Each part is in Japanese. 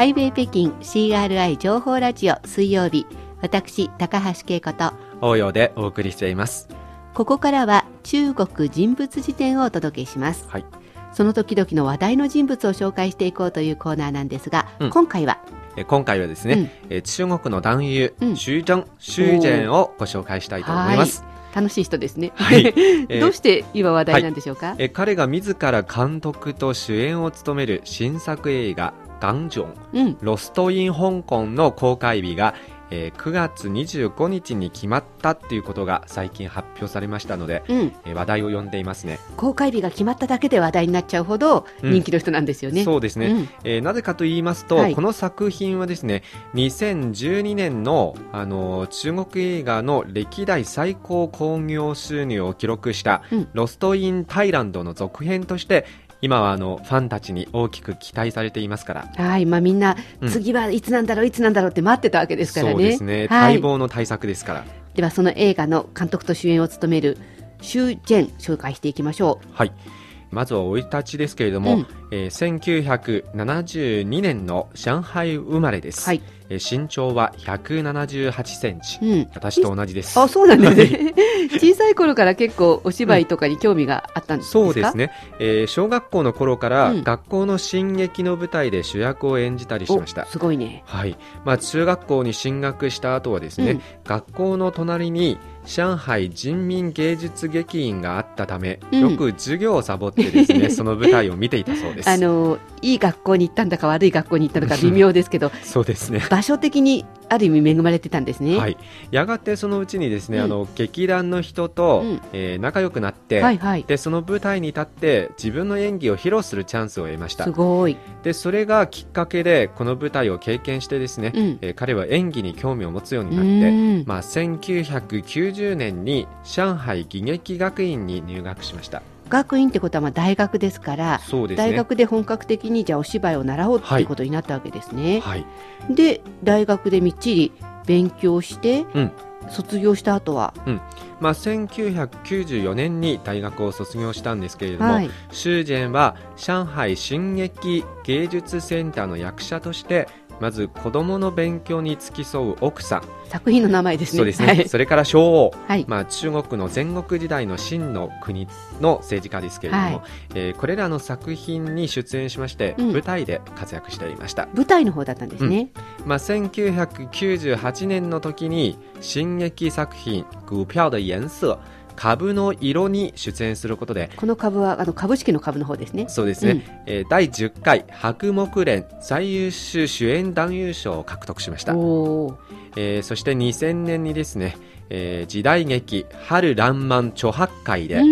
ハイウェイ北京 CRI 情報ラジオ水曜日。私高橋恵子と応用でお送りしています。ここからは中国人物辞典をお届けします、はい、その時々の話題の人物を紹介していこうというコーナーなんですが、うん、今回は？え今回はですね、うん、中国の男優、うん、徐崢徐崢をご紹介したいと思います。楽しい人ですね。はい、どうして今話題なんでしょうか、はい、え彼が自ら監督と主演を務める新作映画「ガンジョン、うん、ロスト・イン・香港」の公開日がえー、9月25日に決まったっていうことが最近発表されましたので、うん、えー、話題を呼んでいますね。公開日が決まっただけで話題になっちゃうほど人気の人なんですよね、うん、そうですね、うん、えー、なぜかと言いますと、はい、この作品はですね2012年の、あの中国映画の歴代最高興行収入を記録した「ロスト・イン・タイランド」の続編として今はあのファンたちに大きく期待されていますから。はい、まあみんな、次はいつなんだろう、いつなんだろうって待ってたわけですからね。そうですね。待望の対策ですから。ではその映画の監督と主演を務めるシュウ・ジェン紹介していきましょう。はい。まずは生い立ちですけれども、うん、えー、1972年の上海生まれです。はい。え身長は178センチ、うん、私と同じです。あ、そうなんですね。小さい頃から結構お芝居とかに興味があったんですか、うん、そうですね、えー、小学校の頃から学校の進撃の舞台で主役を演じたりしました。すごいね。はい。まあ中学校に進学した後はですね、うん、学校の隣に上海人民芸術劇院があったため、うん、よく授業をサボってですね、その舞台を見ていたそうです。あのいい学校に行ったんだか悪い学校に行ったのか微妙ですけど、そうですね。場所的にある意味恵まれてたんですね。はい。やがてそのうちにですね、うん、あの劇団の人と、うん、えー、仲良くなって、はいはい、でその舞台に立って自分の演技を披露するチャンスを得ました。すごい。でそれがきっかけでこの舞台を経験してですね、うん、えー、彼は演技に興味を持つようになって、まあ1990年に上海技劇学院に入学しました。学院ってことはまあ大学ですから、ね、大学で本格的にじゃあお芝居を習おうっていうことになったわけですね。はい、で大学でみっちり勉強して、うん、卒業した後は、うん。まあ、1994年に大学を卒業したんですけれども、はい、シュージェンは上海新劇芸術センターの役者としてまず子供の勉強に付き添う奥さん。作品の名前ですね。そうですね、はい、それから将王、はい、まあ、中国の戦国時代の秦の国の政治家ですけれども、はい、えー、これらの作品に出演しまして、うん、舞台で活躍していました。舞台の方だったんですね、うん、まあ、1998年の時に新劇作品「股票的颜色」株の色に出演することでこの株はあの株式の株の方ですね。そうですね、うん、えー、第10回白木連最優秀主演男優賞を獲得しました、えー、そして2000年にですね、えー、時代劇「春らんまん著白会」で、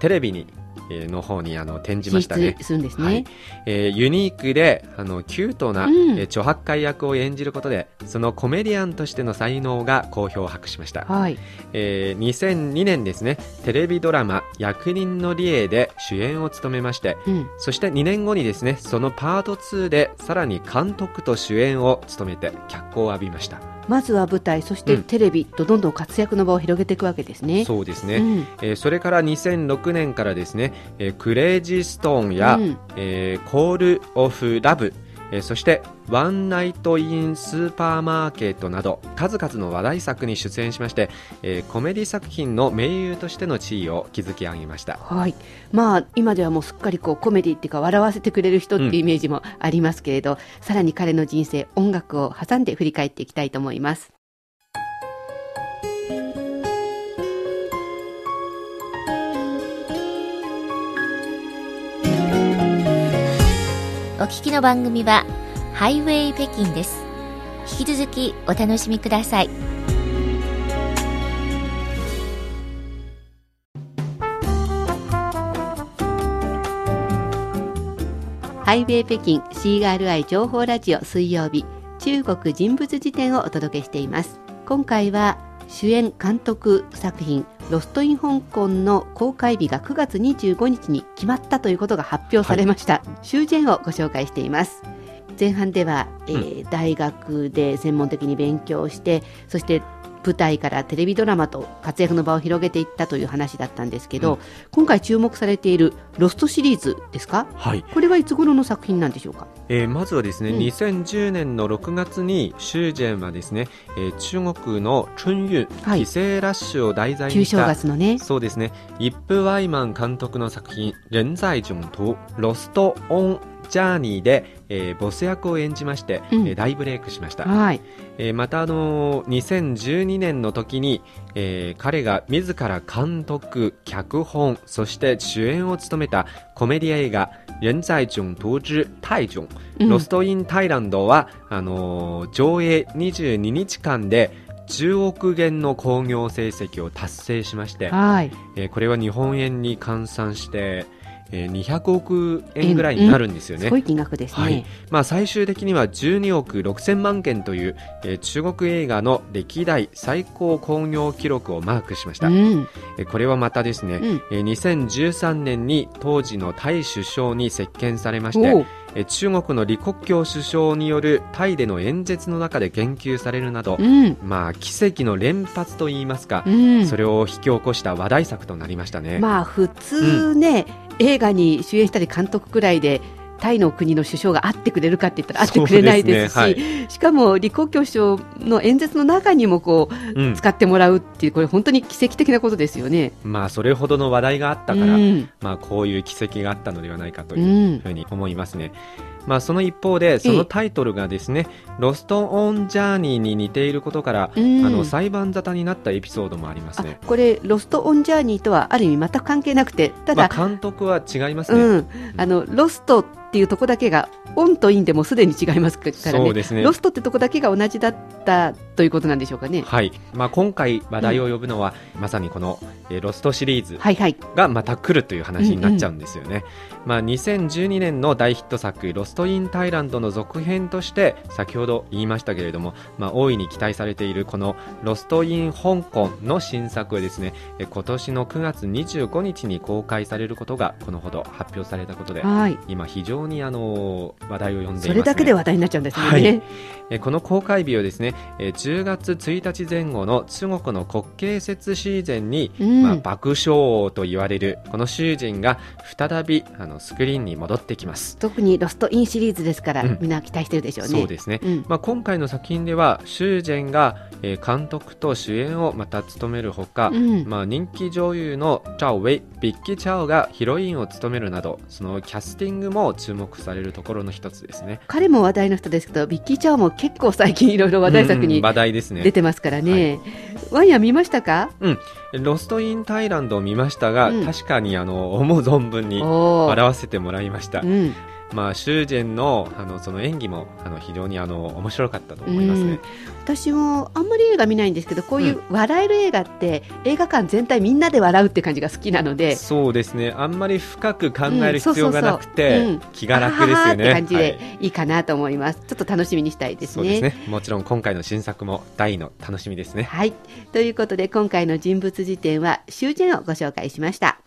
テレビにの方にあの展示ましたね。するんですね。はい、えー、ユニークであのキュートな、うん、え著白海役を演じることでそのコメディアンとしての才能が好評を博しました。はい、えー、2002年ですねテレビドラマ役人の理恵で主演を務めまして、うん、そして2年後にですねそのパート2でさらに監督と主演を務めて脚光を浴びました。まずは舞台そしてテレビとどんどん活躍の場を広げていくわけですね。そうですね、うん、えー、それから2006年からですね、えー、クレイジーストーンや、うん、えー、コール・オフ・ラブえー、そして「ワンナイト・イン・スーパーマーケット」など数々の話題作に出演しまして、えー、コメディ作品の名優としての地位を築き上げました、はい。まあ、今ではもうすっかりこうコメディっていうか笑わせてくれる人っていうイメージもありますけれど、うん、さらに彼の人生音楽を挟んで振り返っていきたいと思います。お聞きの番組はハイウェイ北京です。引き続きお楽しみください。ハイウェイ北京 CRI 情報ラジオ水曜日中国人物辞典をお届けしています。今回は主演監督作品ロストイン香港の公開日が9月25日に決まったということが発表されました、はい、修繕をご紹介しています。前半では、えー、うん、大学で専門的に勉強してそして舞台からテレビドラマと活躍の場を広げていったという話だったんですけど、うん、今回注目されている「ロスト」シリーズですか、はい、これはいつ頃の作品なんでしょうか？えー、まずはですね、うん、2010年の6月にシュージェンはですね、えー、中国の春運、はい、帰省ラッシュを題材にした、ね、そうですね、イップ・ワイマン監督の作品、人在囧途、ロスト・オン・ジャーニーで、えー、ボス役を演じまして、うん、大ブレイクしました、はい。えー、また、あのー、2012年の時に、えー、彼が自ら監督脚本そして主演を務めたコメディ映画「人在囧途之タイジョン」ロスト・イン・タイランドはあのー、上映22日間で10億元の興行成績を達成しまして、はい。えー、これは日本円に換算してえー、200億円ぐらいになるんですよね。すごい金額ですね。はい、まあ、最終的には12億6000万件という、えー、中国映画の歴代最高興行記録をマークしました。うん、えー、これはまたですね、うん、えー、2013年に当時のタイ首相に接見されまして、え中国の李克強首相によるタイでの演説の中で言及されるなど、うん、まあ奇跡の連発といいますか、うん、それを引き起こした話題作となりましたね。まあ普通ね、うん、映画に主演したり監督くらいでタイの国の首相が会ってくれるかって言ったら会ってくれないですし、ねはい、しかも李克強首相の演説の中にもこう、うん、使ってもらうっていうこれ本当に奇跡的なことですよね。まあそれほどの話題があったから、うん、まあこういう奇跡があったのではないかというふうに思いますね。まあ、その一方でそのタイトルがですね「ロスト・オン・ジャーニー」に似ていることから、あの裁判沙汰になったエピソードもありますね。これ「ロスト・オン・ジャーニー」とはある意味全く関係なくてただ、まあ、監督は違いますね、うん、あのロストっていうとこだけがオンとインでもすでに違いますからね、ね、ロストってとこだけが同じだったということなんでしょうかね。はい。まあ今回話題を呼ぶのは、うん、まさにこの、えー、ロストシリーズがまた来るという話になっちゃうんですよね。まあ2012年の大ヒット作ロストインタイランドの続編として先ほど言いましたけれども、まあ大いに期待されているこのロストイン香港の新作はですね、今年の9月25日に公開されることがこのほど発表されたことで、はい、今非常にあの話題を呼んでいます、ね、それだけで話題になっちゃうんですね。はい。えこの公開日をですね、え10月1日前後の中国の国慶節シーズンに、うん、まあ、爆笑王と言われるこの徐崢が再びあのスクリーンに戻ってきます。特にロストインシリーズですから、うん、みんな期待してるでしょうね。そうですね、うん、まあ、今回の作品では囚人が、えー、監督と主演をまた務めるほか、まあ、人気女優のチャオウェイビッキー・チャオがヒロインを務めるなどそのキャスティングも注目されるところの一つですね。彼も話題の人ですけどビッキー・チャオも結構最近いろいろ話題作に話題ですね。出てますからね、ワイヤ見ましたか？うん。ロストインタイランドを見ましたが、うん、確かにあの思う存分に笑わせてもらいました、うんまあ、シュージェンのあのその演技もあの非常にあの面白かったと思いますね、私もあんまり映画見ないんですけどこういう笑える映画って、映画館全体みんなで笑うって感じが好きなので。そうですね。あんまり深く考える必要がなくて、気が楽ですよね。感じでい。いかなと思います、はい、ちょっと楽しみにしたいですね、ね、もちろん今回の新作も大の楽しみですね。はい。ということで今回の人物辞典はシュージェンをご紹介しました